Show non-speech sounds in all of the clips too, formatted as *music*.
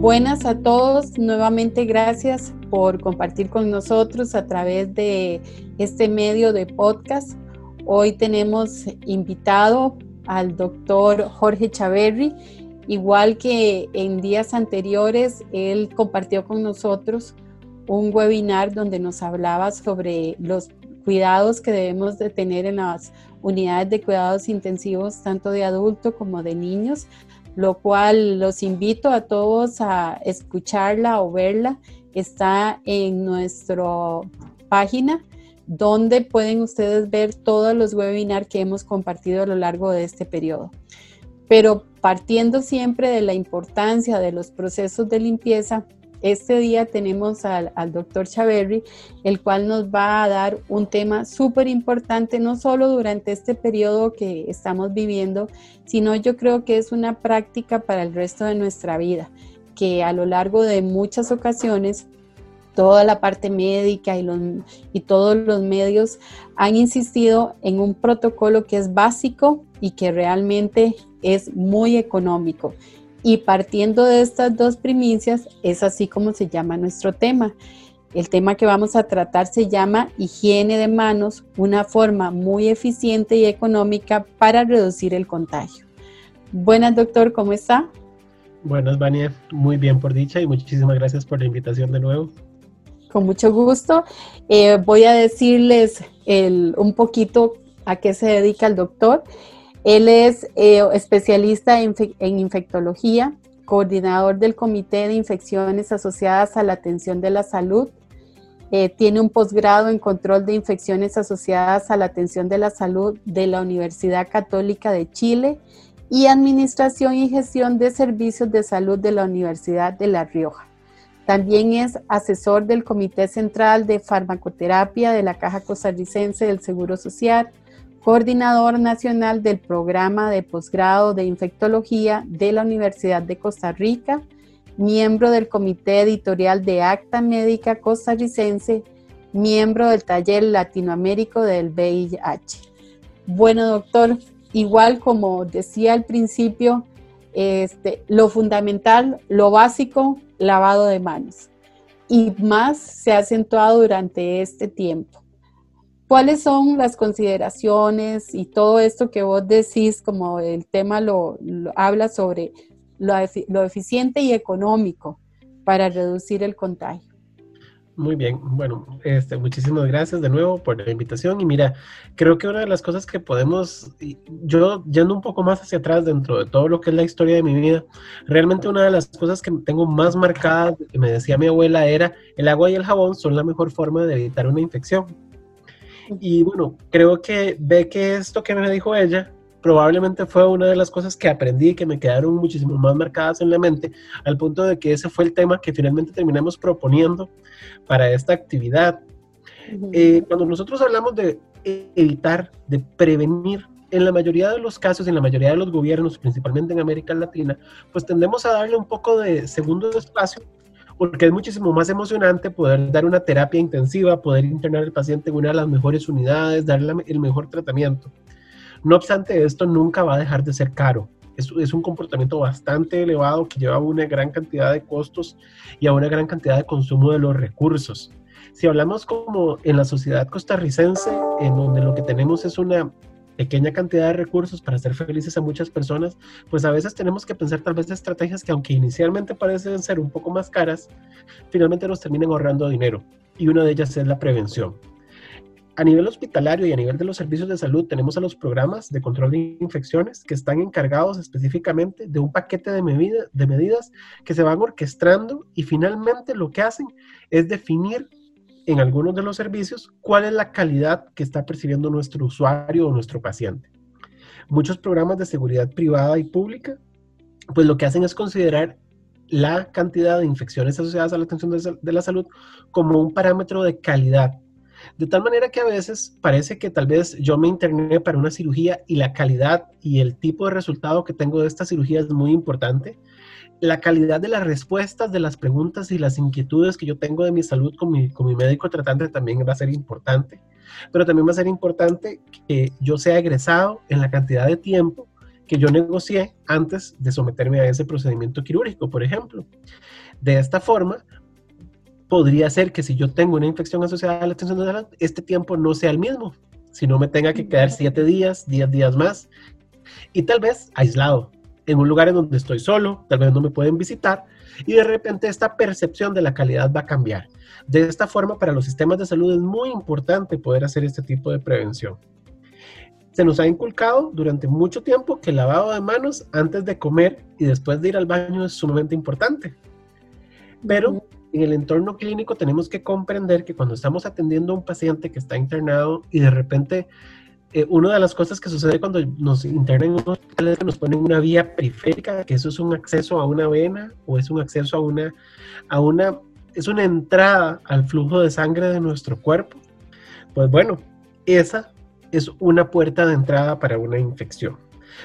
Buenas a todos, nuevamente gracias por compartir con nosotros a través de este medio de podcast. Hoy tenemos invitado al doctor Jorge Chaverri, igual que en días anteriores, él compartió con nosotros un webinar donde nos hablaba sobre los cuidados que debemos de tener en las unidades de cuidados intensivos, tanto de adultos como de niños, lo cual los invito a todos a escucharla o verla. Está en nuestra página donde pueden ustedes ver todos los webinars que hemos compartido a lo largo de este periodo. Pero partiendo siempre de la importancia de los procesos de limpieza, este día tenemos al, doctor Chaverri, el cual nos va a dar un tema súper importante, no solo durante este periodo que estamos viviendo, sino yo creo que es una práctica para el resto de nuestra vida, que a lo largo de muchas ocasiones toda la parte médica y, y, todos los medios han insistido en un protocolo que es básico y que realmente es muy económico. Y partiendo de estas dos primicias, es así como se llama nuestro tema. El tema que vamos a tratar se llama higiene de manos, una forma muy eficiente y económica para reducir el contagio. Buenas, doctor, ¿cómo está? Buenas, Vania. Muy bien por dicha y muchísimas gracias por la invitación de nuevo. Con mucho gusto. Eh, voy a decirles un poquito a qué se dedica el doctor. Él es eh, especialista en, infectología, coordinador del Comité de Infecciones Asociadas a la Atención de la Salud. Eh, tiene un posgrado en control de infecciones asociadas a la atención de la salud de la Universidad Católica de Chile y Administración y Gestión de Servicios de Salud de la Universidad de La Rioja. También es asesor del Comité Central de Farmacoterapia de la Caja Costarricense del Seguro Social coordinador nacional del programa de posgrado de infectología de la Universidad de Costa Rica, miembro del comité editorial de Acta Médica Costarricense, miembro del taller latinoamérico del VIH. Bueno, doctor, igual como decía al principio, este, lo fundamental, lo básico, lavado de manos. Y más se ha acentuado durante este tiempo. ¿Cuáles son las consideraciones y todo esto que vos decís, como el tema lo, habla sobre lo, eficiente y económico para reducir el contagio? Muy bien, bueno, este, muchísimas gracias de nuevo por la invitación y mira, creo que una de las cosas que podemos, yo yendo un poco más hacia atrás dentro de todo lo que es la historia de mi vida, realmente una de las cosas que tengo más marcadas, que me decía mi abuela, era el agua y el jabón son la mejor forma de evitar una infección. Y bueno, creo que ve que esto que me dijo ella probablemente fue una de las cosas que aprendí y que me quedaron muchísimo más marcadas en la mente, al punto de que ese fue el tema que finalmente terminamos proponiendo para esta actividad. Eh, cuando nosotros hablamos de evitar, de prevenir, en la mayoría de los casos, en la mayoría de los gobiernos, principalmente en América Latina, pues tendemos a darle un poco de segundo espacio porque es muchísimo más emocionante poder dar una terapia intensiva, poder internar al paciente en una de las mejores unidades, darle el mejor tratamiento. No obstante, esto nunca va a dejar de ser caro. Es, es, un comportamiento bastante elevado que lleva a una gran cantidad de costos y a una gran cantidad de consumo de los recursos. Si hablamos como en la sociedad costarricense, en donde lo que tenemos es una pequeña cantidad de recursos para hacer felices a muchas personas, pues a veces tenemos que pensar tal vez estrategias que aunque inicialmente parecen ser un poco más caras, finalmente nos terminan ahorrando dinero. Y una de ellas es la prevención. A nivel hospitalario y a nivel de los servicios de salud tenemos a los programas de control de infecciones que están encargados específicamente de un paquete de, de medidas que se van orquestando y finalmente lo que hacen es definir en algunos de los servicios cuál es la calidad que está percibiendo nuestro usuario o nuestro paciente. Muchos programas de seguridad privada y pública, pues lo que hacen es considerar la cantidad de infecciones asociadas a la atención de la salud como un parámetro de calidad. De tal manera que a veces parece que tal vez yo me interné para una cirugía y la calidad y el tipo de resultado que tengo de esta cirugía es muy importante, la calidad de las respuestas de las preguntas y las inquietudes que yo tengo de mi salud con mi, con mi médico tratante también va a ser importante. Pero también va a ser importante que yo sea egresado en la cantidad de tiempo que yo negocié antes de someterme a ese procedimiento quirúrgico, por ejemplo. De esta forma, podría ser que si yo tengo una infección asociada a la atención de salud, este tiempo no sea el mismo, sino me tenga que quedar siete días, diez días más, y tal vez aislado, en un lugar en donde estoy solo, tal vez no me pueden visitar, y de repente esta percepción de la calidad va a cambiar. De esta forma, para los sistemas de salud es muy importante poder hacer este tipo de prevención. Se nos ha inculcado durante mucho tiempo que el lavado de manos antes de comer y después de ir al baño es sumamente importante. Pero en el entorno clínico tenemos que comprender que cuando estamos atendiendo a un paciente que está internado y de repente eh, una de las cosas que sucede cuando nos internan en un hospital es que nos ponen una vía periférica, que eso es un acceso a una vena o es un acceso a una, a una, es una entrada al flujo de sangre de nuestro cuerpo. Pues bueno, esa es una puerta de entrada para una infección.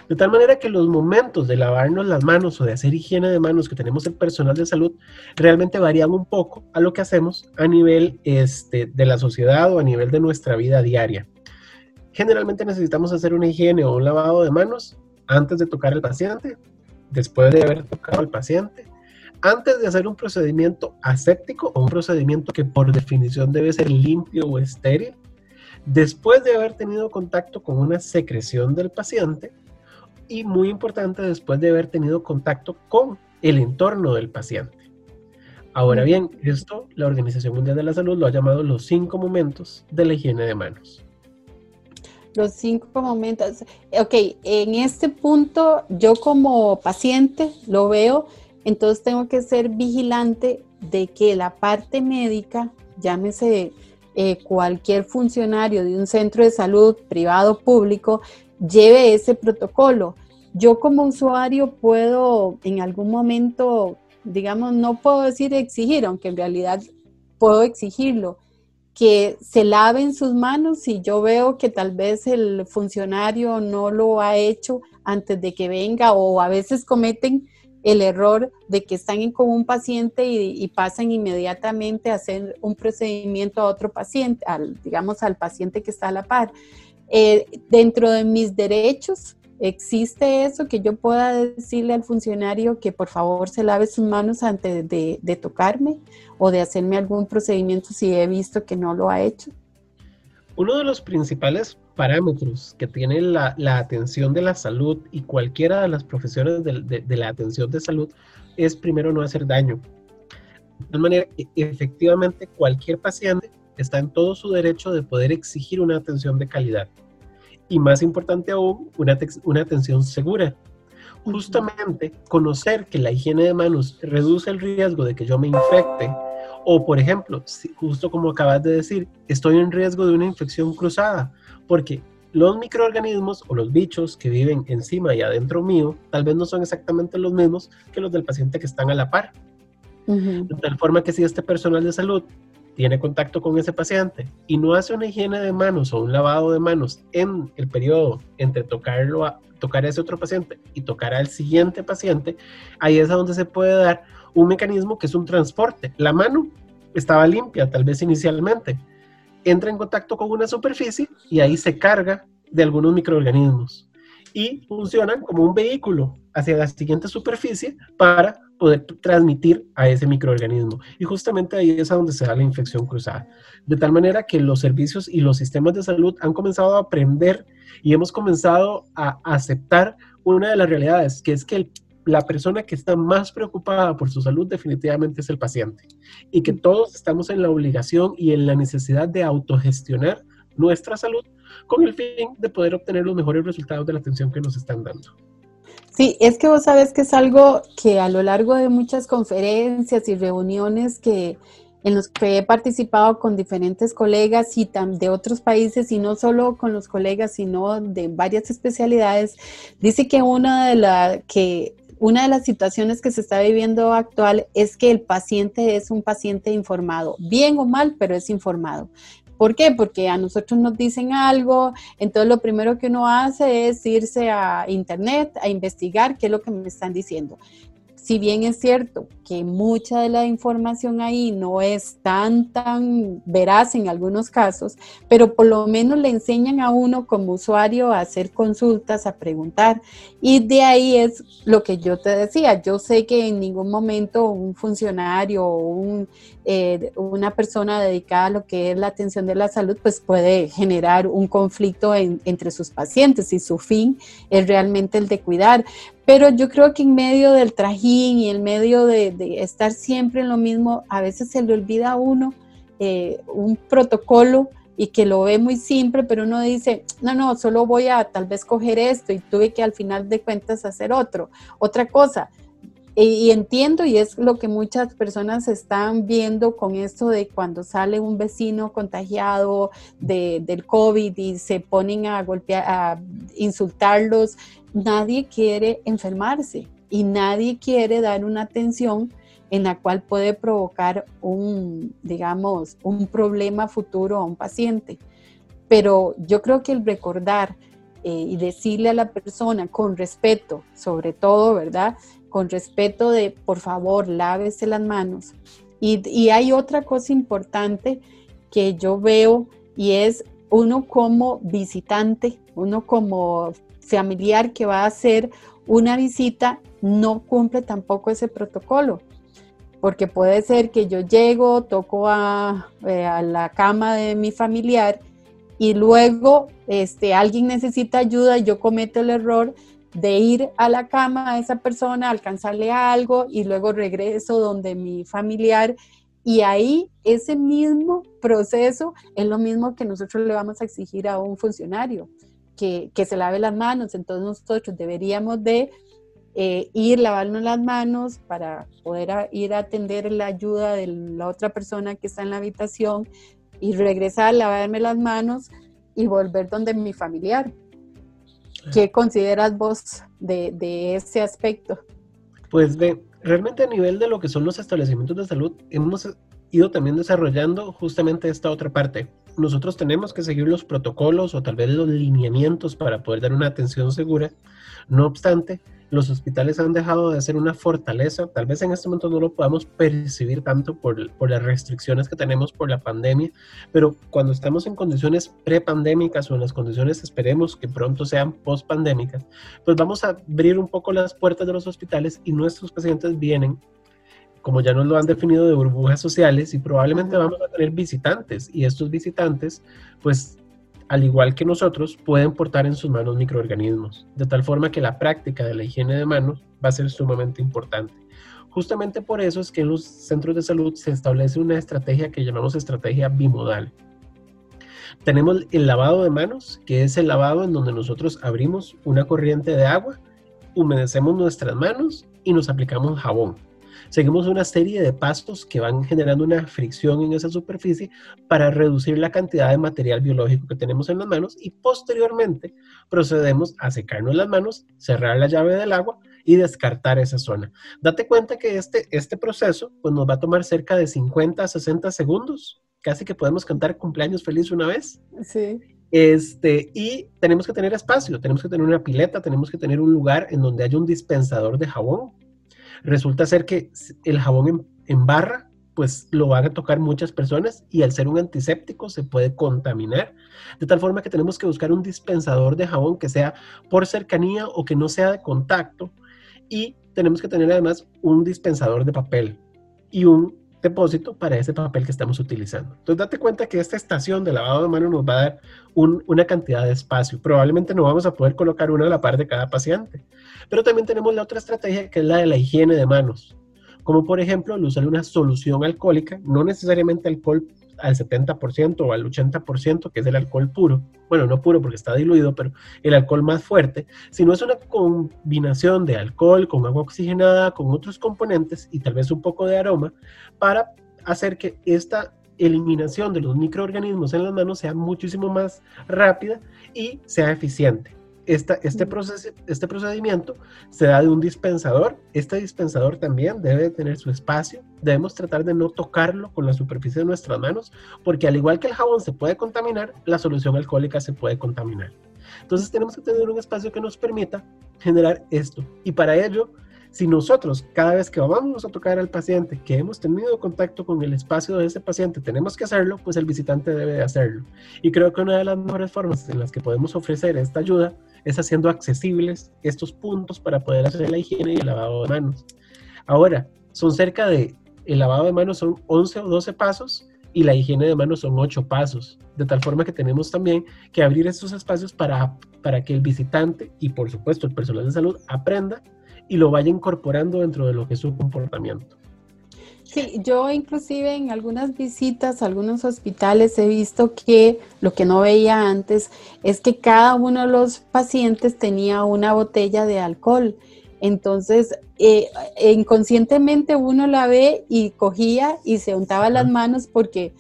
De tal manera que los momentos de lavarnos las manos o de hacer higiene de manos que tenemos el personal de salud realmente varían un poco a lo que hacemos a nivel este, de la sociedad o a nivel de nuestra vida diaria. Generalmente necesitamos hacer una higiene o un lavado de manos antes de tocar al paciente, después de haber tocado al paciente, antes de hacer un procedimiento aséptico o un procedimiento que por definición debe ser limpio o estéril, después de haber tenido contacto con una secreción del paciente y muy importante después de haber tenido contacto con el entorno del paciente. Ahora bien, esto la Organización Mundial de la Salud lo ha llamado los cinco momentos de la higiene de manos. Los cinco momentos. Ok, en este punto yo como paciente lo veo, entonces tengo que ser vigilante de que la parte médica, llámese eh, cualquier funcionario de un centro de salud privado o público, lleve ese protocolo. Yo como usuario puedo en algún momento, digamos, no puedo decir exigir, aunque en realidad puedo exigirlo, que se laven sus manos si yo veo que tal vez el funcionario no lo ha hecho antes de que venga o a veces cometen el error de que están con un paciente y, pasan inmediatamente a hacer un procedimiento a otro paciente, al, digamos al paciente que está a la par. Eh, dentro de mis derechos, ¿Existe eso que yo pueda decirle al funcionario que por favor se lave sus manos antes de, tocarme o de hacerme algún procedimiento si he visto que no lo ha hecho? Uno de los principales parámetros que tiene la, atención de la salud y cualquiera de las profesiones de, la atención de salud es primero no hacer daño. De tal manera efectivamente cualquier paciente está en todo su derecho de poder exigir una atención de calidad y más importante aún, una, una atención segura. Justamente conocer que la higiene de manos reduce el riesgo de que yo me infecte o, por ejemplo, justo como acabas de decir, estoy en riesgo de una infección cruzada, porque los microorganismos o los bichos que viven encima y adentro mío tal vez no son exactamente los mismos que los del paciente que están a la par. De tal forma que si este personal de salud tiene contacto con ese paciente y no hace una higiene de manos o un lavado de manos en el periodo entre tocarlo a, tocar a ese otro paciente y tocar al siguiente paciente, ahí es a donde se puede dar un mecanismo que es un transporte. La mano estaba limpia, tal vez inicialmente, entra en contacto con una superficie y ahí se carga de algunos microorganismos y funcionan como un vehículo hacia la siguiente superficie para poder transmitir a ese microorganismo. Y justamente ahí es a donde se da la infección cruzada. De tal manera que los servicios y los sistemas de salud han comenzado a aprender y hemos comenzado a aceptar una de las realidades, que es que la persona que está más preocupada por su salud definitivamente es el paciente. Y que todos estamos en la obligación y en la necesidad de autogestionar nuestra salud con el fin de poder obtener los mejores resultados de la atención que nos están dando. Sí, es que vos sabes que es algo que a lo largo de muchas conferencias y reuniones que en los que he participado con diferentes colegas y de otros países y no solo con los colegas, sino de varias especialidades, dice que una de la que una de las situaciones que se está viviendo actual es que el paciente es un paciente informado, bien o mal, pero es informado. ¿Por qué? Porque a nosotros nos dicen algo, entonces lo primero que uno hace es irse a internet a investigar qué es lo que me están diciendo. si bien es cierto que mucha de la información ahí no es tan, tan veraz en algunos casos, pero por lo menos le enseñan a uno como usuario a hacer consultas, a preguntar. Y de ahí es lo que yo te decía, yo sé que en ningún momento un funcionario o un, eh, una persona dedicada a lo que es la atención de la salud, pues puede generar un conflicto entre sus pacientes y su fin es realmente el de cuidar. Pero yo creo que en medio del trajín y en medio de, estar siempre en lo mismo, a veces se le olvida a uno eh, un protocolo y que lo ve muy simple, pero uno dice, no, no, solo voy a tal vez coger esto y tuve que al final de cuentas hacer otro, otra cosa. Y, entiendo, y es lo que muchas personas están viendo con esto de cuando sale un vecino contagiado de, del COVID y se ponen a golpear, a insultarlos nadie quiere enfermarse y nadie quiere dar una atención en la cual puede provocar un, digamos, un problema futuro a un paciente. Pero yo creo que el recordar eh, y decirle a la persona con respeto, sobre todo, ¿verdad? Con respeto de, por favor, lávese las manos. Y, hay otra cosa importante que yo veo y es uno como visitante, uno como familiar que va a hacer una visita no cumple tampoco ese protocolo. Porque puede ser que yo llego, toco a, eh, a la cama de mi familiar y luego este, alguien necesita ayuda y yo cometo el error de ir a la cama a esa persona, alcanzarle algo y luego regreso donde mi familiar y ahí ese mismo proceso es lo mismo que nosotros le vamos a exigir a un funcionario que, se lave las manos. Entonces nosotros deberíamos de eh, ir, lavarnos las manos para poder ir a atender la ayuda de la otra persona que está en la habitación y regresar, lavarme las manos y volver donde mi familiar. ¿Qué consideras vos de, de ese aspecto? Pues ve, realmente a nivel de lo que son los establecimientos de salud, hemos ido también desarrollando justamente esta otra parte. Nosotros tenemos que seguir los protocolos o tal vez los lineamientos para poder dar una atención segura. No obstante, los hospitales han dejado de ser una fortaleza, tal vez en este momento no lo podamos percibir tanto por, por las restricciones que tenemos por la pandemia, pero cuando estamos en condiciones prepandémicas o en las condiciones esperemos que pronto sean post-pandémicas, pues vamos a abrir un poco las puertas de los hospitales y nuestros pacientes vienen como ya nos lo han definido, de burbujas sociales y probablemente vamos a tener visitantes. Y estos visitantes, pues al igual que nosotros, pueden portar en sus manos microorganismos, de tal forma que la práctica de la higiene de manos va a ser sumamente importante. Justamente por eso es que en los centros de salud se establece una estrategia que llamamos estrategia bimodal. Tenemos el lavado de manos, que es el lavado en donde nosotros abrimos una corriente de agua, humedecemos nuestras manos y nos aplicamos jabón seguimos una serie de pasos que van generando una fricción en esa superficie para reducir la cantidad de material biológico que tenemos en las manos y posteriormente procedemos a secarnos las manos, cerrar la llave del agua y descartar esa zona. Date cuenta que este, este proceso pues, nos va a tomar cerca de 50 a 60 segundos, casi que podemos cantar cumpleaños feliz una vez. Sí. Este, y tenemos que tener espacio, tenemos que tener una pileta, tenemos que tener un lugar en donde haya un dispensador de jabón Resulta ser que el jabón en, barra, pues lo van a tocar muchas personas y al ser un antiséptico se puede contaminar. De tal forma que tenemos que buscar un dispensador de jabón que sea por cercanía o que no sea de contacto. Y tenemos que tener además un dispensador de papel y un depósito para ese papel que estamos utilizando. Entonces, date cuenta que esta estación de lavado de manos nos va a dar una cantidad de espacio. Probablemente no vamos a poder colocar una a la par de cada paciente. Pero también tenemos la otra estrategia que es la de la higiene de manos. Como por ejemplo, el usar una solución alcohólica, no necesariamente alcohol al 70% o al 80%, que es el alcohol puro, bueno, no puro porque está diluido, pero el alcohol más fuerte, sino es una combinación de alcohol con agua oxigenada, con otros componentes y tal vez un poco de aroma para hacer que esta eliminación de los microorganismos en las manos sea muchísimo más rápida y sea eficiente este, proceso, este procedimiento se da de un dispensador. Este dispensador también debe tener su espacio. Debemos tratar de no tocarlo con la superficie de nuestras manos, porque al igual que el jabón se puede contaminar, la solución alcohólica se puede contaminar. Entonces tenemos que tener un espacio que nos permita generar esto. Y para ello Si nosotros, cada vez que vamos a tocar al paciente, que hemos tenido contacto con el espacio de ese paciente, tenemos que hacerlo, pues el visitante debe de hacerlo. Y creo que una de las mejores formas en las que podemos ofrecer esta ayuda es haciendo accesibles estos puntos para poder hacer la higiene y el lavado de manos. Ahora, son cerca de, el lavado de manos son 11 o 12 pasos y la higiene de manos son 8 pasos, de tal forma que tenemos también que abrir estos espacios para, para que el visitante y por supuesto el personal de salud aprenda y lo vaya incorporando dentro de lo que es su comportamiento. Sí, yo inclusive en algunas visitas a algunos hospitales he visto que lo que no veía antes es que cada uno de los pacientes tenía una botella de alcohol. Entonces, eh, inconscientemente uno la ve y cogía y se untaba las manos porque,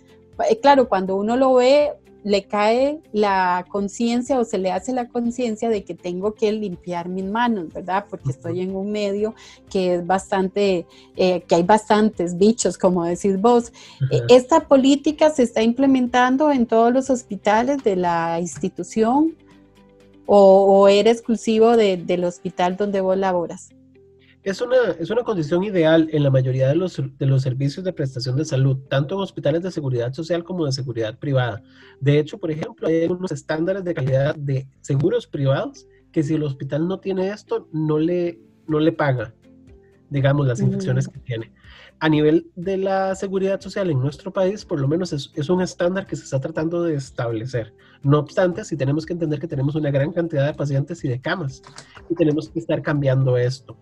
eh, claro, cuando uno lo ve, le cae la conciencia o se le hace la conciencia de que tengo que limpiar mis manos, ¿verdad? Porque estoy en un medio que es bastante, eh, que hay bastantes bichos, como decís vos. Eh, ¿Esta política se está implementando en todos los hospitales de la institución o, era exclusivo del hospital donde vos laboras? Es una, es una condición ideal en la mayoría de los, de los servicios de prestación de salud, tanto en hospitales de seguridad social como de seguridad privada. De hecho, por ejemplo, hay unos estándares de calidad de seguros privados que si el hospital no tiene esto, no le, no le paga, digamos, las infecciones que tiene. A nivel de la seguridad social en nuestro país, por lo menos es, es, un estándar que se está tratando de establecer. No obstante, sí tenemos que entender que tenemos una gran cantidad de pacientes y de camas y tenemos que estar cambiando esto.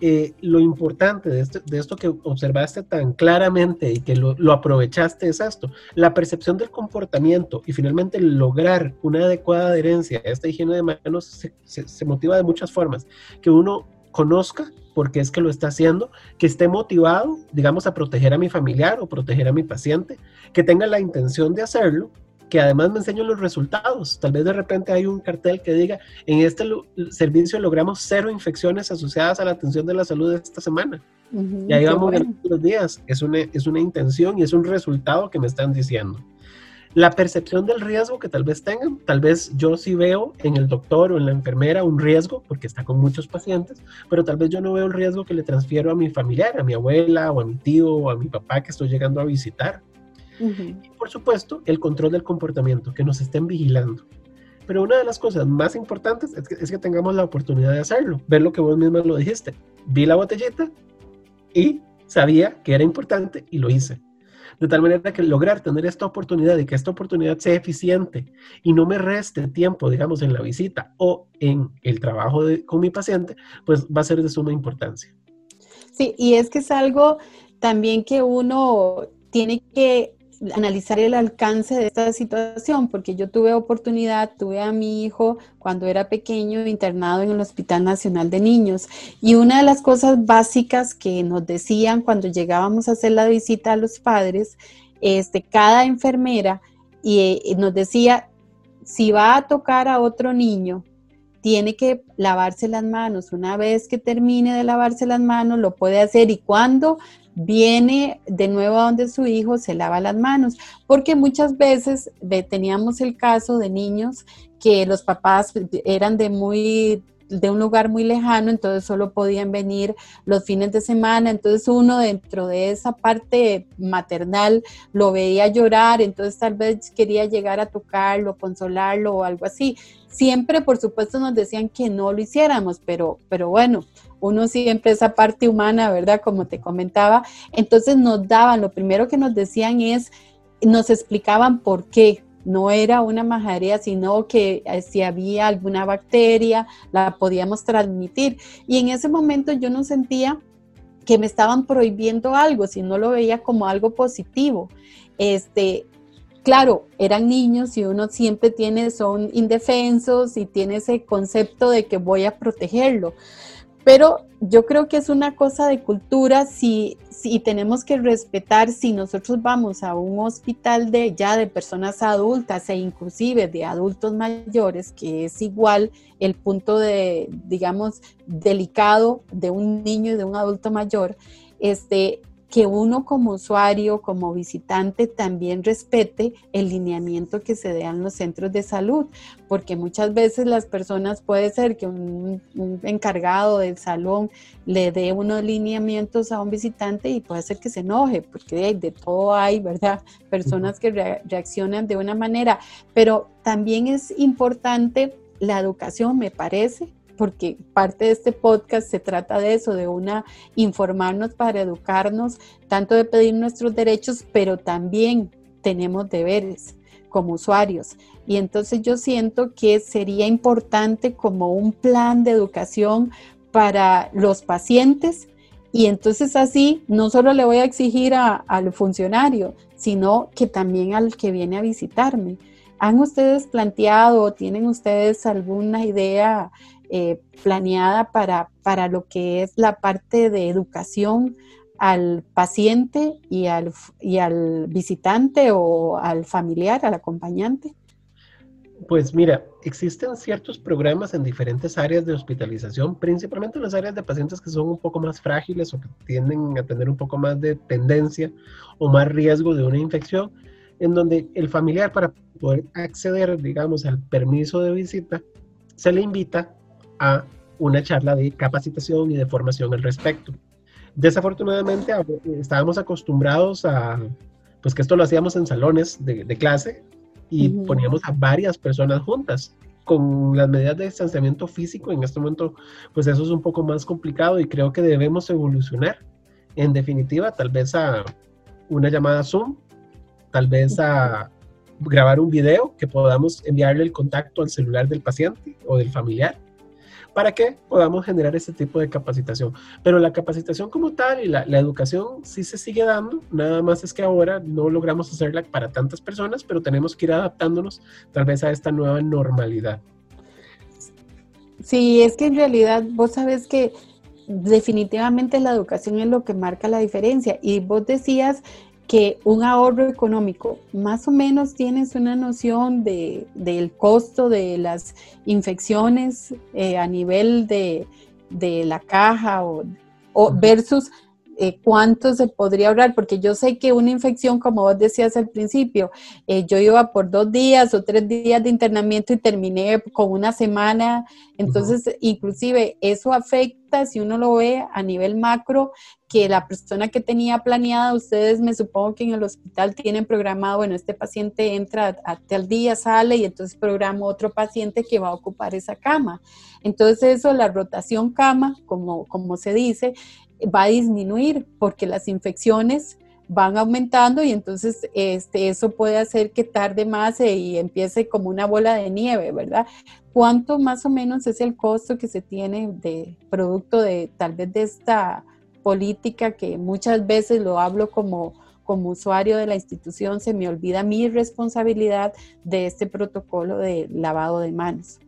Eh, lo importante de de esto, que observaste tan claramente y que lo, aprovechaste es esto, la percepción del comportamiento y finalmente lograr una adecuada adherencia a esta higiene de manos se, se motiva de muchas formas. Que uno conozca por qué es que lo está haciendo, que esté motivado, digamos, a proteger a mi familiar o proteger a mi paciente, que tenga la intención de hacerlo que además me enseñen los resultados. Tal vez de repente hay un cartel que diga, en este servicio logramos cero infecciones asociadas a la atención de la salud esta semana. y ahí vamos bueno. los días. Es una, es una intención y es un resultado que me están diciendo. La percepción del riesgo que tal vez tengan, tal vez yo sí veo en el doctor o en la enfermera un riesgo porque está con muchos pacientes, pero tal vez yo no veo el riesgo que le transfiero a mi familiar, a mi abuela o a mi tío o a mi papá que estoy llegando a visitar. Y por supuesto, el control del comportamiento, que nos estén vigilando. Pero una de las cosas más importantes es que, tengamos la oportunidad de hacerlo, ver lo que vos misma lo dijiste. Vi la botellita y sabía que era importante y lo hice. De tal manera que lograr tener esta oportunidad y que esta oportunidad sea eficiente y no me reste tiempo, digamos, en la visita o en el trabajo con mi paciente, pues va a ser de suma importancia. Sí, y es que es algo también que uno tiene que analizar el alcance de esta situación, porque yo tuve oportunidad, tuve a mi hijo cuando era pequeño internado en el Hospital Nacional de Niños y una de las cosas básicas que nos decían cuando llegábamos a hacer la visita a los padres, este, cada enfermera y, y nos decía, si va a tocar a otro niño, tiene que lavarse las manos. Una vez que termine de lavarse las manos, lo puede hacer y cuando viene de nuevo a donde su hijo, se lava las manos, porque muchas veces teníamos el caso de niños que los papás eran de muy de un lugar muy lejano, entonces solo podían venir los fines de semana, entonces uno dentro de esa parte maternal lo veía llorar, entonces tal vez quería llegar a tocarlo, consolarlo o algo así. Siempre, por supuesto, nos decían que no lo hiciéramos, pero, pero bueno, uno siempre esa parte humana, ¿verdad? Como te comentaba, entonces nos daban, lo primero que nos decían es, nos explicaban por qué, no era una majadería, sino que eh, si había alguna bacteria, la podíamos transmitir. Y en ese momento yo no sentía que me estaban prohibiendo algo, sino lo veía como algo positivo. Este, claro, eran niños y uno siempre tiene, son indefensos y tiene ese concepto de que voy a protegerlo. Pero yo creo que es una cosa de cultura si, si tenemos que respetar si nosotros vamos a un hospital de ya de personas adultas e inclusive de adultos mayores, que es igual el punto de, digamos, delicado de un niño y de un adulto mayor, este, que uno como usuario, como visitante, también respete el lineamiento que se dé en los centros de salud, porque muchas veces las personas puede ser que un, encargado del salón le dé unos lineamientos a un visitante y puede ser que se enoje, porque de, todo hay, ¿verdad? Personas que reaccionan de una manera, pero también es importante la educación, me parece, porque parte de este podcast se trata de eso, de una informarnos para educarnos, tanto de pedir nuestros derechos, pero también tenemos deberes como usuarios. Y entonces yo siento que sería importante como un plan de educación para los pacientes y entonces así no solo le voy a exigir al funcionario, sino que también al que viene a visitarme. ¿Han ustedes planteado, tienen ustedes alguna idea eh, planeada para, para lo que es la parte de educación al paciente y al, y al visitante o al familiar, al acompañante? Pues mira, existen ciertos programas en diferentes áreas de hospitalización, principalmente en las áreas de pacientes que son un poco más frágiles o que tienden a tener un poco más de tendencia o más riesgo de una infección, en donde el familiar para poder acceder, digamos, al permiso de visita, se le invita a una charla de capacitación y de formación al respecto. Desafortunadamente estábamos acostumbrados a, pues que esto lo hacíamos en salones de, clase y poníamos a varias personas juntas. Con las medidas de distanciamiento físico en este momento, pues eso es un poco más complicado y creo que debemos evolucionar. En definitiva, tal vez a una llamada Zoom, tal vez a grabar un video que podamos enviarle el contacto al celular del paciente o del familiar para que podamos generar este tipo de capacitación. Pero la capacitación como tal y la, educación sí se sigue dando, nada más es que ahora no logramos hacerla para tantas personas, pero tenemos que ir adaptándonos tal vez a esta nueva normalidad. Sí, es que en realidad vos sabes que definitivamente la educación es lo que marca la diferencia. Y vos decías que un ahorro económico, más o menos tienes una noción de, del costo de las infecciones eh, a nivel de, la caja o, versus eh, cuánto se podría ahorrar, porque yo sé que una infección, como vos decías al principio, eh, yo iba por dos días o tres días de internamiento y terminé con una semana, entonces inclusive eso afecta, si uno lo ve a nivel macro, que la persona que tenía planeada, ustedes me supongo que en el hospital tienen programado, bueno, este paciente entra a tal día, sale y entonces programo otro paciente que va a ocupar esa cama. Entonces eso, la rotación cama, como, como se dice, va a disminuir porque las infecciones van aumentando y entonces este, eso puede hacer que tarde más y empiece como una bola de nieve, ¿verdad? ¿Cuánto más o menos es el costo que se tiene de producto de tal vez de esta política que muchas veces lo hablo como, como usuario de la institución, se me olvida mi responsabilidad de este protocolo de lavado de manos?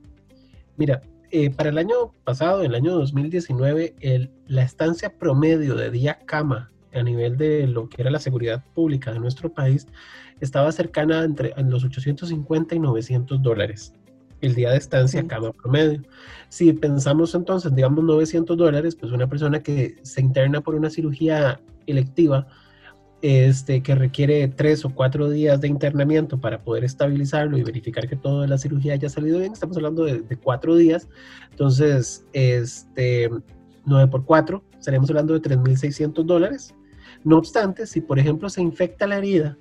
Mira, eh, para el año pasado, el año 2019, el, la estancia promedio de día cama a nivel de lo que era la seguridad pública de nuestro país estaba cercana entre en los 850 y 900 dólares el día de estancia cama promedio. Si pensamos entonces, digamos 900 dólares, pues una persona que se interna por una cirugía electiva este, que requiere tres o cuatro días de internamiento para poder estabilizarlo y verificar que toda la cirugía haya salido bien, estamos hablando de, cuatro días. Entonces, este, 9 por 4, estaríamos hablando de 3.600 dólares. No obstante, si por ejemplo se infecta la herida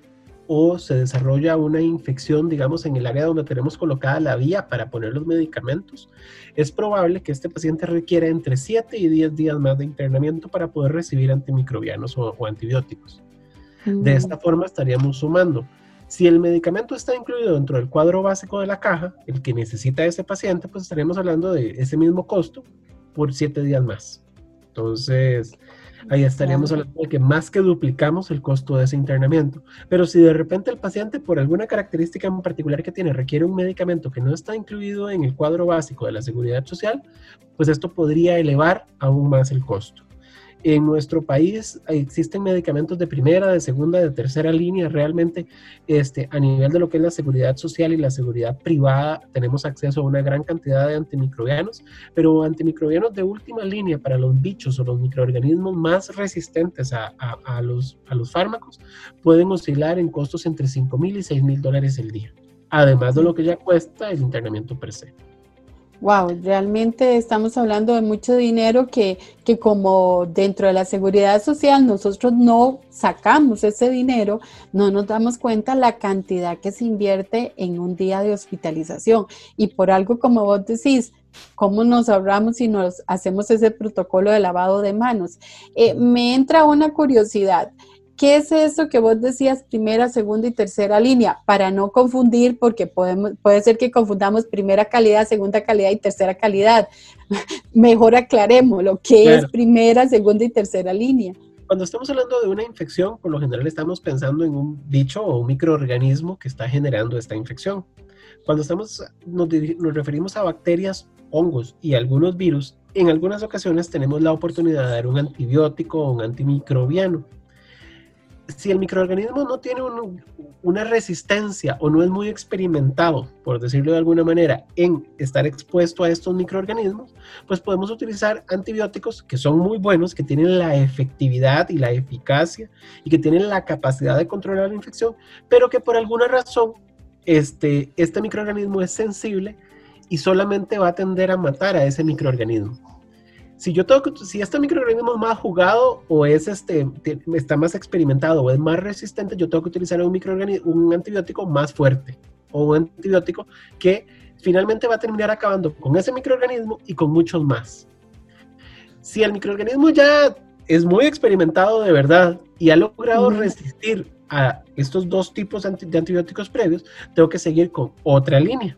o se desarrolla una infección, digamos, en el área donde tenemos colocada la vía para poner los medicamentos, es probable que este paciente requiera entre 7 y 10 días más de internamiento para poder recibir antimicrobianos o antibióticos. De esta forma estaríamos sumando. Si el medicamento está incluido dentro del cuadro básico de la caja, el que necesita ese paciente, pues estaríamos hablando de ese mismo costo por siete días más. Entonces, ahí estaríamos hablando de que más que duplicamos el costo de ese internamiento. Pero si de repente el paciente, por alguna característica en particular que tiene, requiere un medicamento que no está incluido en el cuadro básico de la seguridad social, pues esto podría elevar aún más el costo. En nuestro país existen medicamentos de primera, de segunda, de tercera línea. Realmente, este, a nivel de lo que es la seguridad social y la seguridad privada, tenemos acceso a una gran cantidad de antimicrobianos, pero antimicrobianos de última línea para los bichos o los microorganismos más resistentes a, los fármacos pueden oscilar en costos entre 5 mil y 6 mil dólares el día, además de lo que ya cuesta el internamiento per se. Wow, realmente estamos hablando de mucho dinero que, que, como dentro de la seguridad social nosotros no sacamos ese dinero, no nos damos cuenta la cantidad que se invierte en un día de hospitalización. Y por algo como vos decís, ¿cómo nos ahorramos si nos hacemos ese protocolo de lavado de manos? Eh, me entra una curiosidad. ¿Qué es eso que vos decías primera, segunda y tercera línea? Para no confundir, porque podemos, puede ser que confundamos primera calidad, segunda calidad y tercera calidad. *laughs* Mejor aclaremos lo que es primera, segunda y tercera línea. Cuando estamos hablando de una infección, por lo general estamos pensando en un bicho o un microorganismo que está generando esta infección. Cuando estamos, nos, nos referimos a bacterias, hongos y algunos virus, en algunas ocasiones tenemos la oportunidad de dar un antibiótico o un antimicrobiano si el microorganismo no tiene una resistencia o no es muy experimentado, por decirlo de alguna manera, en estar expuesto a estos microorganismos, pues podemos utilizar antibióticos que son muy buenos, que tienen la efectividad y la eficacia y que tienen la capacidad de controlar la infección, pero que por alguna razón este, este microorganismo es sensible y solamente va a tender a matar a ese microorganismo si yo tengo si este microorganismo es más jugado o es este, está más experimentado o es más resistente, yo tengo que utilizar un microorganismo, un antibiótico más fuerte o un antibiótico que finalmente va a terminar acabando con ese microorganismo y con muchos más. Si el microorganismo ya es muy experimentado de verdad y ha logrado resistir a estos dos tipos de antibióticos previos, tengo que seguir con otra línea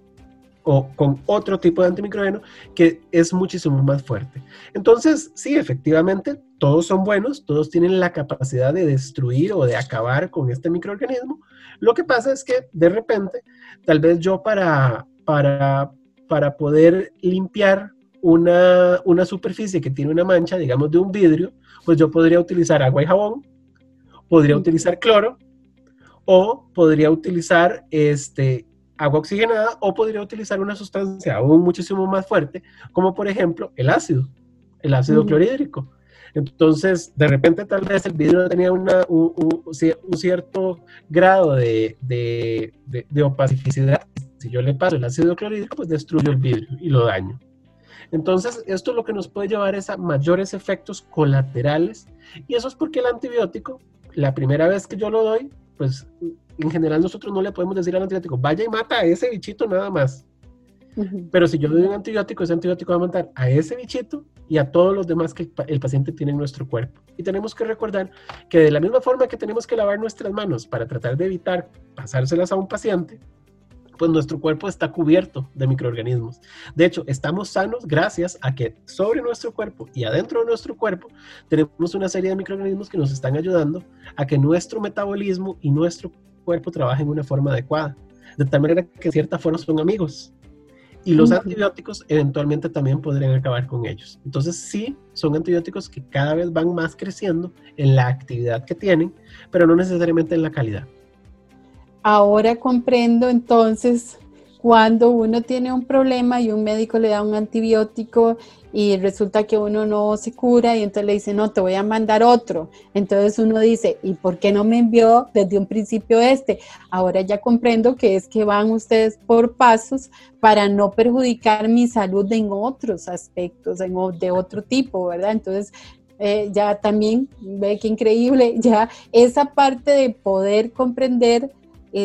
o con otro tipo de antimicrobiano que es muchísimo más fuerte. Entonces, sí, efectivamente, todos son buenos, todos tienen la capacidad de destruir o de acabar con este microorganismo. Lo que pasa es que de repente, tal vez yo para, para, para poder limpiar una, una superficie que tiene una mancha, digamos, de un vidrio, pues yo podría utilizar agua y jabón, podría utilizar cloro, o podría utilizar este, agua oxigenada o podría utilizar una sustancia aún muchísimo más fuerte, como por ejemplo el ácido, el ácido clorhídrico. Entonces, de repente tal vez el vidrio tenía una, un, cierto grado de, de, de, opacificidad. Si yo le paso el ácido clorhídrico, pues destruyo el vidrio y lo daño. Entonces, esto lo que nos puede llevar es a mayores efectos colaterales y eso es porque el antibiótico, la primera vez que yo lo doy, pues en general nosotros no le podemos decir al antibiótico, vaya y mata a ese bichito nada más. Pero si yo doy un antibiótico, ese antibiótico va a matar a ese bichito y a todos los demás que el paciente tiene en nuestro cuerpo. Y tenemos que recordar que de la misma forma que tenemos que lavar nuestras manos para tratar de evitar pasárselas a un paciente, pues nuestro cuerpo está cubierto de microorganismos. De hecho, estamos sanos gracias a que sobre nuestro cuerpo y adentro de nuestro cuerpo tenemos una serie de microorganismos que nos están ayudando a que nuestro metabolismo y nuestro cuerpo trabajen de una forma adecuada. De tal manera que de cierta forma son amigos. Y los antibióticos eventualmente también podrían acabar con ellos. Entonces sí, son antibióticos que cada vez van más creciendo en la actividad que tienen, pero no necesariamente en la calidad. Ahora comprendo entonces cuando uno tiene un problema y un médico le da un antibiótico y resulta que uno no se cura y entonces le dice, no, te voy a mandar otro. Entonces uno dice, ¿y por qué no me envió desde un principio este? Ahora ya comprendo que es que van ustedes por pasos para no perjudicar mi salud en otros aspectos, de otro tipo, ¿verdad? Entonces eh, ya también, ve qué increíble, ya esa parte de poder comprender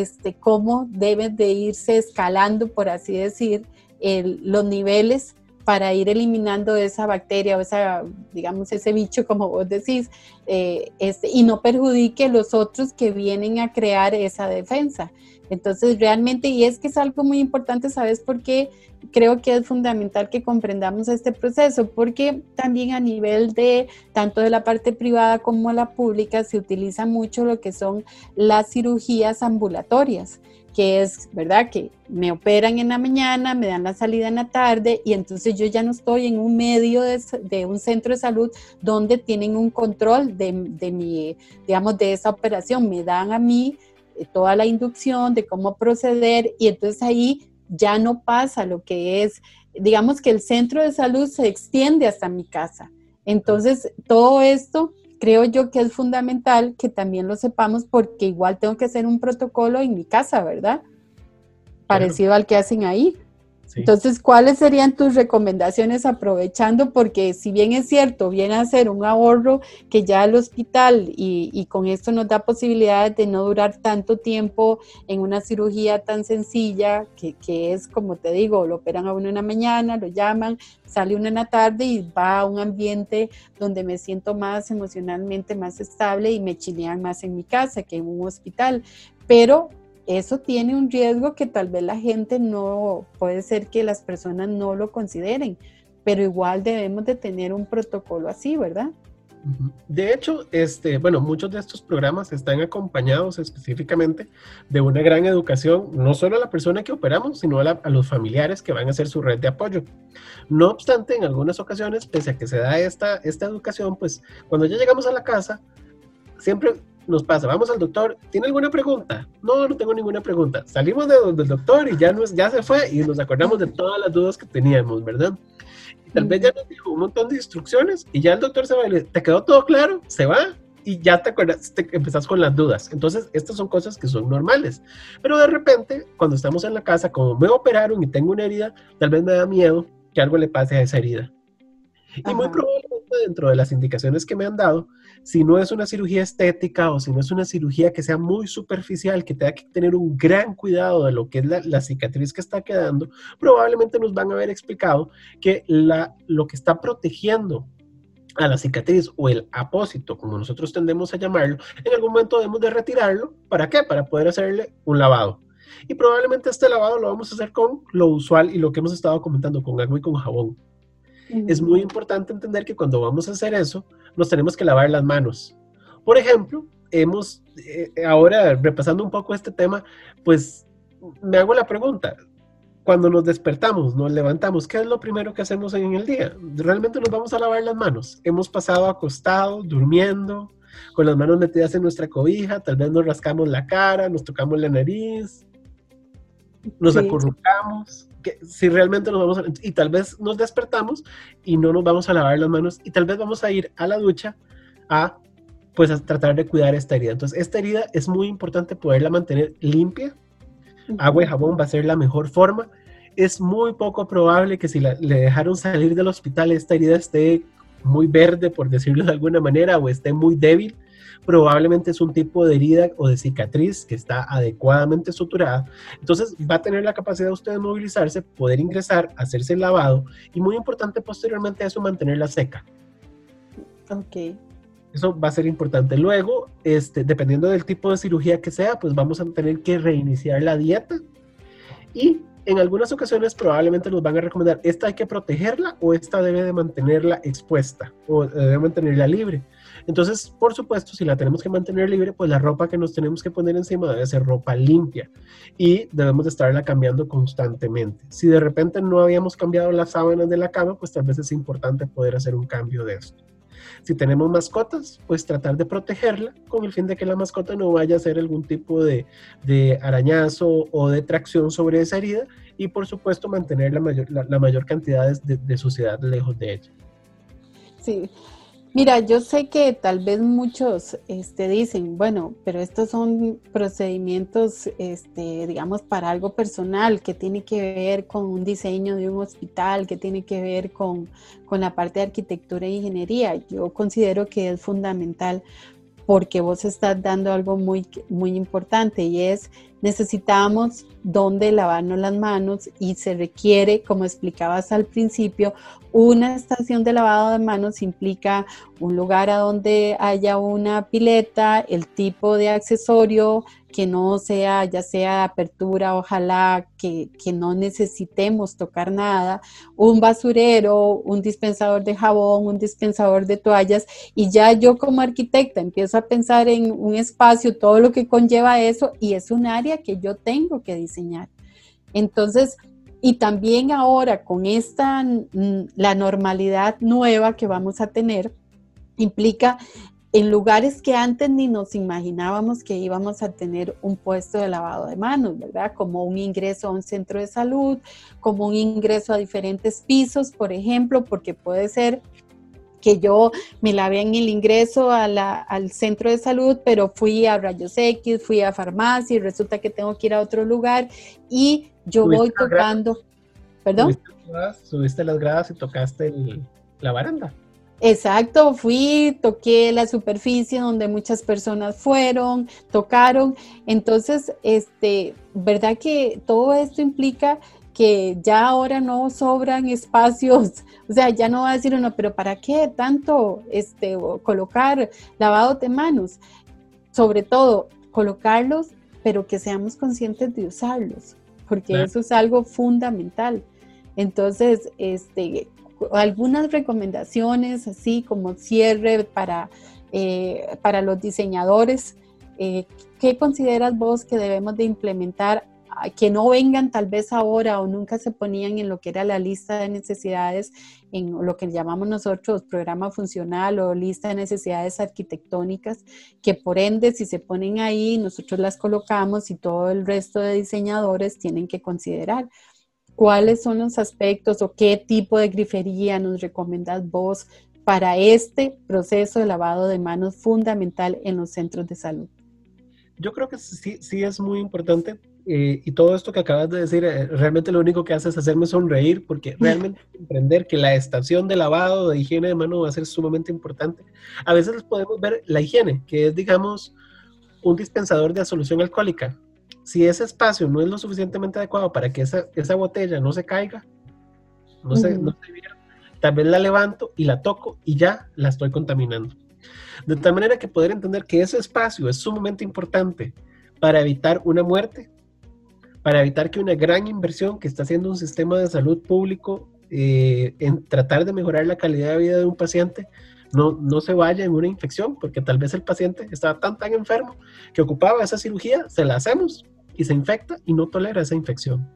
este, cómo deben de irse escalando, por así decir, los niveles para ir eliminando esa bacteria o esa, digamos, ese bicho, como vos decís, eh, este, y no perjudique los otros que vienen a crear esa defensa. Entonces, realmente, y es que es algo muy importante, ¿sabes por qué? Creo que es fundamental que comprendamos este proceso, porque también a nivel de tanto de la parte privada como la pública se utiliza mucho lo que son las cirugías ambulatorias. que es, ¿verdad? Que me operan en la mañana, me dan la salida en la tarde y entonces yo ya no estoy en un medio de, un centro de salud donde tienen un control de, de, mi, digamos, de esa operación. Me dan a mí toda la inducción de cómo proceder y entonces ahí ya no pasa lo que es, digamos que el centro de salud se extiende hasta mi casa. Entonces, todo esto creo yo que es fundamental que también lo sepamos porque igual tengo que hacer un protocolo en mi casa, ¿verdad? Parecido al que hacen ahí. Entonces, ¿cuáles serían tus recomendaciones aprovechando? Porque si bien es cierto, viene a ser un ahorro que ya el hospital y, con esto nos da posibilidades de no durar tanto tiempo en una cirugía tan sencilla, que, es como te digo, lo operan a uno en la mañana, lo llaman, sale uno en la tarde y va a un ambiente donde me siento más emocionalmente más estable y me chilean más en mi casa que en un hospital. Pero eso tiene un riesgo que tal vez la gente no, puede ser que las personas no lo consideren, pero igual debemos de tener un protocolo así, ¿verdad? De hecho, este, bueno, muchos de estos programas están acompañados específicamente de una gran educación, no solo a la persona que operamos, sino a, los familiares que van a ser su red de apoyo. No obstante, en algunas ocasiones, pese a que se da esta, esta educación, pues cuando ya llegamos a la casa, siempre nos pasa, vamos al doctor, ¿tiene alguna pregunta? No, no tengo ninguna pregunta. Salimos de donde el doctor y ya, nos, ya se fue y nos acordamos de todas las dudas que teníamos, ¿verdad? Y tal vez ya nos dijo un montón de instrucciones y ya el doctor se va y le ¿te quedó todo claro? Se va y ya te acuerdas, te empezás con las dudas. Entonces, estas son cosas que son normales. Pero de repente, cuando estamos en la casa, como me operaron y tengo una herida, tal vez me da miedo que algo le pase a esa herida. Y muy probablemente dentro de las indicaciones que me han dado, si no es una cirugía estética o si no es una cirugía que sea muy superficial, que tenga que tener un gran cuidado de lo que es la, cicatriz que está quedando, probablemente nos van a haber explicado que lo que está protegiendo a la cicatriz o el apósito, como nosotros tendemos a llamarlo, en algún momento debemos de retirarlo. ¿Para qué? Para poder hacerle un lavado. Y probablemente este lavado lo vamos a hacer con lo usual y lo que hemos estado comentando, con agua y con jabón. Es muy importante entender que cuando vamos a hacer eso, nos tenemos que lavar las manos. Por ejemplo, hemos, eh, ahora repasando un poco este tema, pues me hago la pregunta, cuando nos despertamos, nos levantamos, ¿qué es lo primero que hacemos en el día? ¿Realmente nos vamos a lavar las manos? Hemos pasado acostados, durmiendo, con las manos metidas en nuestra cobija, tal vez nos rascamos la cara, nos tocamos la nariz, nos acurrucamos que si realmente nos vamos a, y tal vez nos despertamos y no nos vamos a lavar las manos y tal vez vamos a ir a la ducha a pues a tratar de cuidar esta herida. Entonces, esta herida es muy importante poderla mantener limpia. Agua y jabón va a ser la mejor forma. Es muy poco probable que si le dejaron salir del hospital esta herida esté muy verde, por decirlo de alguna manera, o esté muy débil probablemente es un tipo de herida o de cicatriz que está adecuadamente suturada. Entonces va a tener la capacidad de usted de movilizarse, poder ingresar, hacerse el lavado y muy importante posteriormente a eso mantenerla seca. Ok. Eso va a ser importante. Luego, este, dependiendo del tipo de cirugía que sea, pues vamos a tener que reiniciar la dieta y en algunas ocasiones probablemente nos van a recomendar, esta hay que protegerla o esta debe de mantenerla expuesta o debe mantenerla libre. Entonces, por supuesto, si la tenemos que mantener libre, pues la ropa que nos tenemos que poner encima debe ser ropa limpia y debemos de estarla cambiando constantemente. Si de repente no habíamos cambiado las sábanas de la cama, pues tal vez es importante poder hacer un cambio de esto. Si tenemos mascotas, pues tratar de protegerla con el fin de que la mascota no vaya a hacer algún tipo de, arañazo o de tracción sobre esa herida y por supuesto mantener la mayor, la, mayor cantidad de, de suciedad lejos de ella. Sí, Mira, yo sé que tal vez muchos este, dicen, bueno, pero estos son procedimientos, este, digamos, para algo personal, que tiene que ver con un diseño de un hospital, que tiene que ver con, con la parte de arquitectura e ingeniería. Yo considero que es fundamental porque vos estás dando algo muy, muy importante y es necesitamos dónde lavarnos las manos y se requiere, como explicabas al principio, una estación de lavado de manos implica un lugar a donde haya una pileta, el tipo de accesorio que no sea, ya sea apertura, ojalá que, que no necesitemos tocar nada, un basurero, un dispensador de jabón, un dispensador de toallas y ya yo como arquitecta empiezo a pensar en un espacio, todo lo que conlleva eso y es un área que yo tengo que diseñar. Entonces, y también ahora con esta, mm, la normalidad nueva que vamos a tener, implica en lugares que antes ni nos imaginábamos que íbamos a tener un puesto de lavado de manos, ¿verdad? Como un ingreso a un centro de salud, como un ingreso a diferentes pisos, por ejemplo, porque puede ser que yo me lavé en el ingreso al centro de salud, pero fui a rayos X, fui a farmacia y resulta que tengo que ir a otro lugar y yo voy tocando. ¿Perdón? Subiste las, gradas y tocaste la baranda. Exacto, fui, toqué la superficie donde muchas personas fueron, tocaron. Entonces, este, ¿verdad que todo esto implica que ya ahora no sobran espacios? *laughs* O sea, ya no va a decir uno, pero ¿para qué tanto este, colocar lavado de manos? Sobre todo, colocarlos, pero que seamos conscientes de usarlos porque eso es algo fundamental. Entonces, este, algunas recomendaciones, así como cierre para, eh, para los diseñadores, eh, ¿qué consideras vos que debemos de implementar que no vengan tal vez ahora o nunca se ponían en lo que era la lista de necesidades, en lo que llamamos nosotros programa funcional o lista de necesidades arquitectónicas, que por ende si se ponen ahí, nosotros las colocamos y todo el resto de diseñadores tienen que considerar. ¿Cuáles son los aspectos o qué tipo de grifería nos recomendas vos para este proceso de lavado de manos fundamental en los centros de salud? Yo creo que sí, sí es muy importante eh, y todo esto que acabas de decir, eh, realmente lo único que hace es hacerme sonreír, porque *laughs* realmente comprender que la estación de lavado, de higiene de mano va a ser sumamente importante. A veces podemos ver la higiene, que es, digamos, un dispensador de solución alcohólica. Si ese espacio no es lo suficientemente adecuado para que esa, esa botella no se caiga, no, se, no se tal vez la levanto y la toco y ya la estoy contaminando. De tal manera que poder entender que ese espacio es sumamente importante para evitar una muerte para evitar que una gran inversión que está haciendo un sistema de salud público eh, en tratar de mejorar la calidad de vida de un paciente no, no se vaya en una infección, porque tal vez el paciente estaba tan, tan enfermo que ocupaba esa cirugía, se la hacemos y se infecta y no tolera esa infección.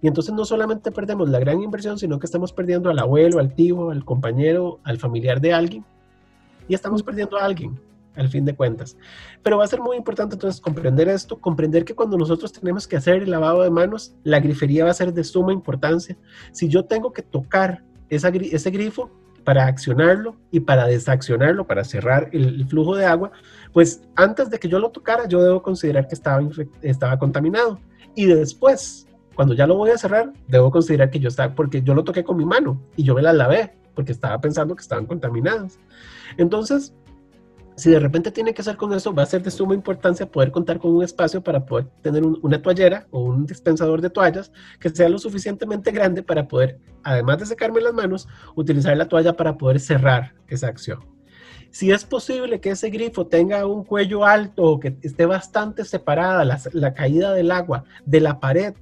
Y entonces no solamente perdemos la gran inversión, sino que estamos perdiendo al abuelo, al tío, al compañero, al familiar de alguien. Y estamos perdiendo a alguien al fin de cuentas. Pero va a ser muy importante entonces comprender esto, comprender que cuando nosotros tenemos que hacer el lavado de manos, la grifería va a ser de suma importancia. Si yo tengo que tocar ese grifo para accionarlo y para desaccionarlo, para cerrar el, flujo de agua, pues antes de que yo lo tocara, yo debo considerar que estaba, estaba contaminado. Y después, cuando ya lo voy a cerrar, debo considerar que yo estaba, porque yo lo toqué con mi mano y yo me la lavé, porque estaba pensando que estaban contaminadas. Entonces, si de repente tiene que hacer con eso, va a ser de suma importancia poder contar con un espacio para poder tener una toallera o un dispensador de toallas que sea lo suficientemente grande para poder, además de secarme las manos, utilizar la toalla para poder cerrar esa acción. Si es posible que ese grifo tenga un cuello alto o que esté bastante separada la, caída del agua de la pared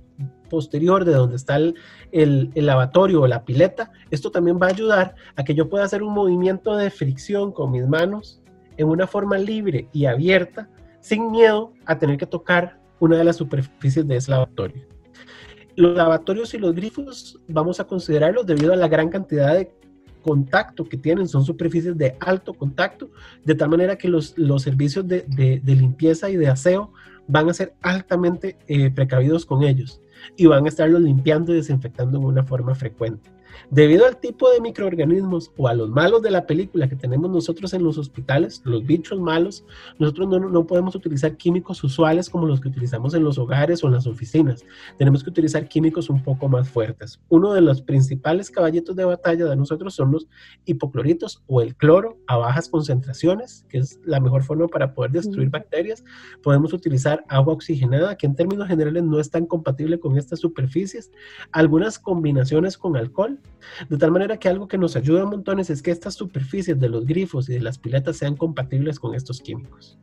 posterior de donde está el, lavatorio o la pileta, esto también va a ayudar a que yo pueda hacer un movimiento de fricción con mis manos en una forma libre y abierta, sin miedo a tener que tocar una de las superficies de ese lavatorio. Los lavatorios y los grifos vamos a considerarlos debido a la gran cantidad de contacto que tienen, son superficies de alto contacto, de tal manera que los, los servicios de, de, limpieza y de aseo van a ser altamente eh, precavidos con ellos. y van a estarlos limpiando y desinfectando en una forma frecuente. Debido al tipo de microorganismos o a los malos de la película que tenemos nosotros en los hospitales, los bichos malos, nosotros no, no, podemos utilizar químicos usuales como los que utilizamos en los hogares o en las oficinas. Tenemos que utilizar químicos un poco más fuertes. Uno de los principales caballitos de batalla de nosotros son los hipocloritos o el cloro a bajas concentraciones, que es la mejor forma para poder destruir bacterias. Podemos utilizar agua oxigenada, que en términos generales no es tan compatible con estas superficies. Algunas combinaciones con alcohol de tal manera que algo que nos ayuda a montones es que estas superficies de los grifos y de las piletas sean compatibles con estos químicos.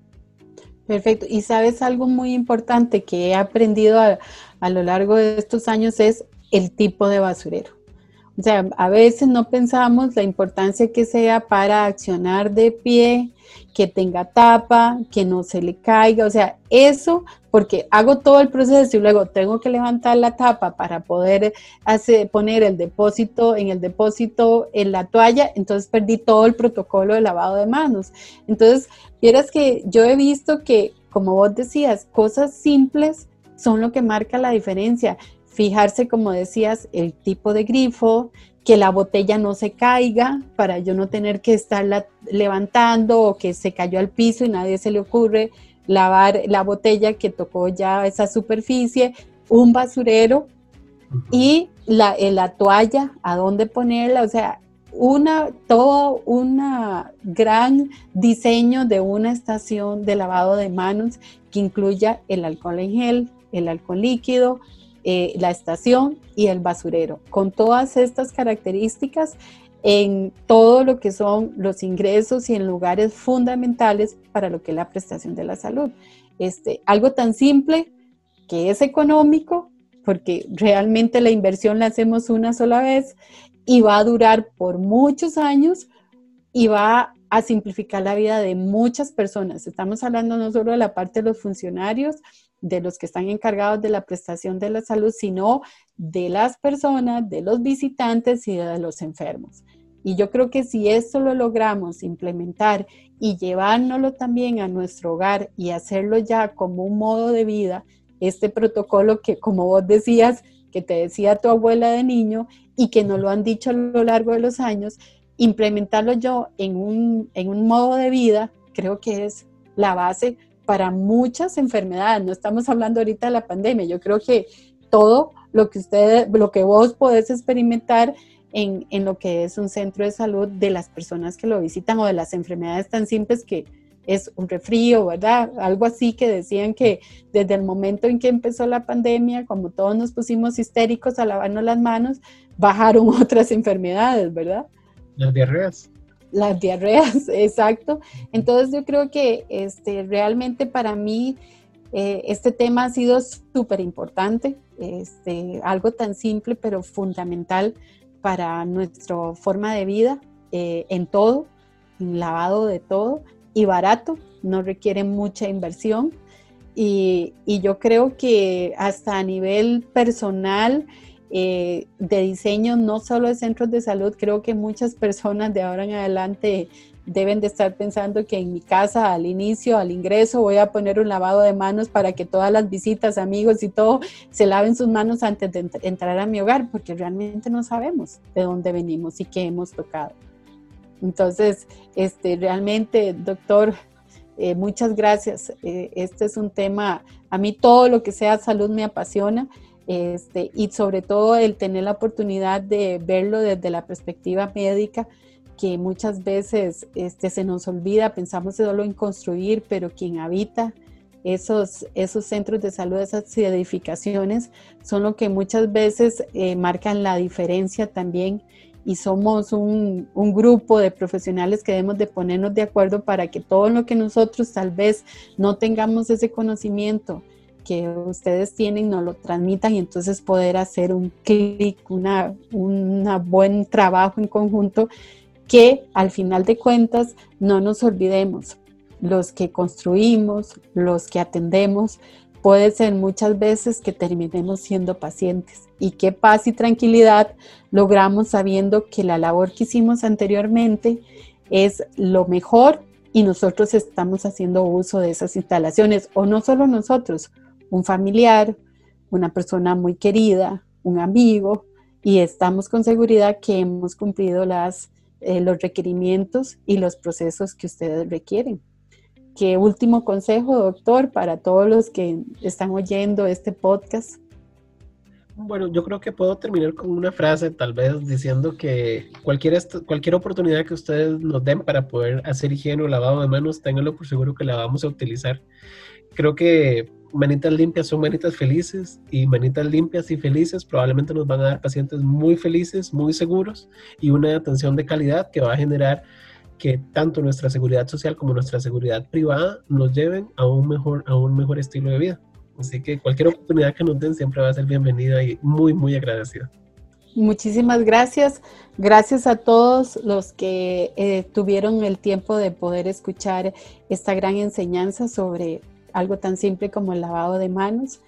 Perfecto. Y sabes algo muy importante que he aprendido a, a lo largo de estos años es el tipo de basurero. O sea, a veces no pensamos la importancia que sea para accionar de pie, que tenga tapa, que no se le caiga, o sea, eso, porque hago todo el proceso y luego tengo que levantar la tapa para poder poner el depósito en el depósito en la toalla, entonces perdí todo el protocolo de lavado de manos. Entonces, vieras que yo he visto que, como vos decías, cosas simples son lo que marca la diferencia. Fijarse, como decías, el tipo de grifo, que la botella no se caiga para yo no tener que estarla levantando o que se cayó al piso y nadie se le ocurre lavar la botella que tocó ya esa superficie, un basurero y la, eh, la toalla, a dónde ponerla, o sea, una, todo un gran diseño de una estación de lavado de manos que incluya el alcohol en gel, el alcohol líquido, eh, la estación y el basurero. Con todas estas características en todo lo que son los ingresos y en lugares fundamentales para lo que es la prestación de la salud. Este, algo tan simple que es económico, porque realmente la inversión la hacemos una sola vez y va a durar por muchos años y va a simplificar la vida de muchas personas. Estamos hablando no solo de la parte de los funcionarios, de los que están encargados de la prestación de la salud, sino de las personas, de los visitantes y de los enfermos. Y yo creo que si esto lo logramos implementar y llevárnoslo también a nuestro hogar y hacerlo ya como un modo de vida, este protocolo que como vos decías, que te decía tu abuela de niño y que nos lo han dicho a lo largo de los años, implementarlo yo en un, en un modo de vida, creo que es la base para muchas enfermedades. No estamos hablando ahorita de la pandemia. Yo creo que todo lo que ustedes, lo que vos podés experimentar en, en, lo que es un centro de salud de las personas que lo visitan o de las enfermedades tan simples que es un refrío, ¿verdad? Algo así que decían que desde el momento en que empezó la pandemia, como todos nos pusimos histéricos a lavarnos las manos, bajaron *laughs* otras enfermedades, ¿verdad? Las diarreas. Las diarreas, *laughs* exacto. Entonces yo creo que este, realmente para mí eh, este tema ha sido súper importante, este, algo tan simple pero fundamental para nuestra forma de vida eh, en todo, en lavado de todo y barato, no requiere mucha inversión. Y, y yo creo que hasta a nivel personal, eh, de diseño, no solo de centros de salud, creo que muchas personas de ahora en adelante deben de estar pensando que en mi casa al inicio, al ingreso, voy a poner un lavado de manos para que todas las visitas, amigos y todo se laven sus manos antes de entrar a mi hogar, porque realmente no sabemos de dónde venimos y qué hemos tocado. Entonces, este, realmente, doctor, eh, muchas gracias. Eh, este es un tema, a mí todo lo que sea salud me apasiona este, y sobre todo el tener la oportunidad de verlo desde la perspectiva médica, que muchas veces este, se nos olvida, pensamos solo en construir, pero quien habita esos, esos centros de salud, esas edificaciones, son lo que muchas veces eh, marcan la diferencia también. Y somos un, un, grupo de profesionales que debemos de ponernos de acuerdo para que todo lo que nosotros tal vez no tengamos ese conocimiento, que ustedes tienen nos lo transmitan y entonces poder hacer un clic, un buen trabajo en conjunto que al final de cuentas no nos olvidemos, los que construimos, los que atendemos, puede ser muchas veces que terminemos siendo pacientes. Y qué paz y tranquilidad logramos sabiendo que la labor que hicimos anteriormente es lo mejor y nosotros estamos haciendo uso de esas instalaciones o no solo nosotros, un familiar, una persona muy querida, un amigo, y estamos con seguridad que hemos cumplido las, eh, los requerimientos y los procesos que ustedes requieren. ¿Qué último consejo, doctor, para todos los que están oyendo este podcast? Bueno, yo creo que puedo terminar con una frase, tal vez diciendo que cualquier, cualquier oportunidad que ustedes nos den para poder hacer higiene o lavado de manos, ténganlo por seguro que la vamos a utilizar. Creo que manitas limpias son manitas felices y manitas limpias y felices probablemente nos van a dar pacientes muy felices, muy seguros y una atención de calidad que va a generar que tanto nuestra seguridad social como nuestra seguridad privada nos lleven a un mejor, a un mejor estilo de vida. Así que cualquier oportunidad que nos den siempre va a ser bienvenida y muy, muy agradecida. Muchísimas gracias. Gracias a todos los que eh, tuvieron el tiempo de poder escuchar esta gran enseñanza sobre algo tan simple como el lavado de manos.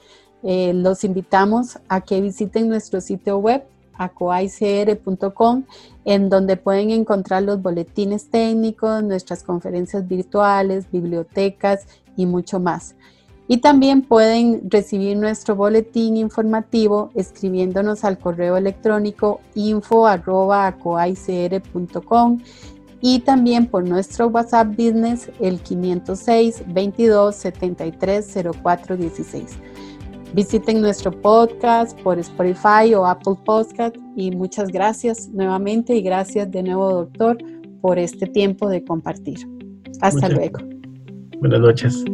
Eh, los invitamos a que visiten nuestro sitio web acoicr.com en donde pueden encontrar los boletines técnicos, nuestras conferencias virtuales, bibliotecas y mucho más. Y también pueden recibir nuestro boletín informativo escribiéndonos al correo electrónico info.acoicr.com y también por nuestro WhatsApp Business el 506 22 73 04 16. Visiten nuestro podcast por Spotify o Apple Podcast y muchas gracias nuevamente y gracias de nuevo doctor por este tiempo de compartir. Hasta luego. Buenas noches.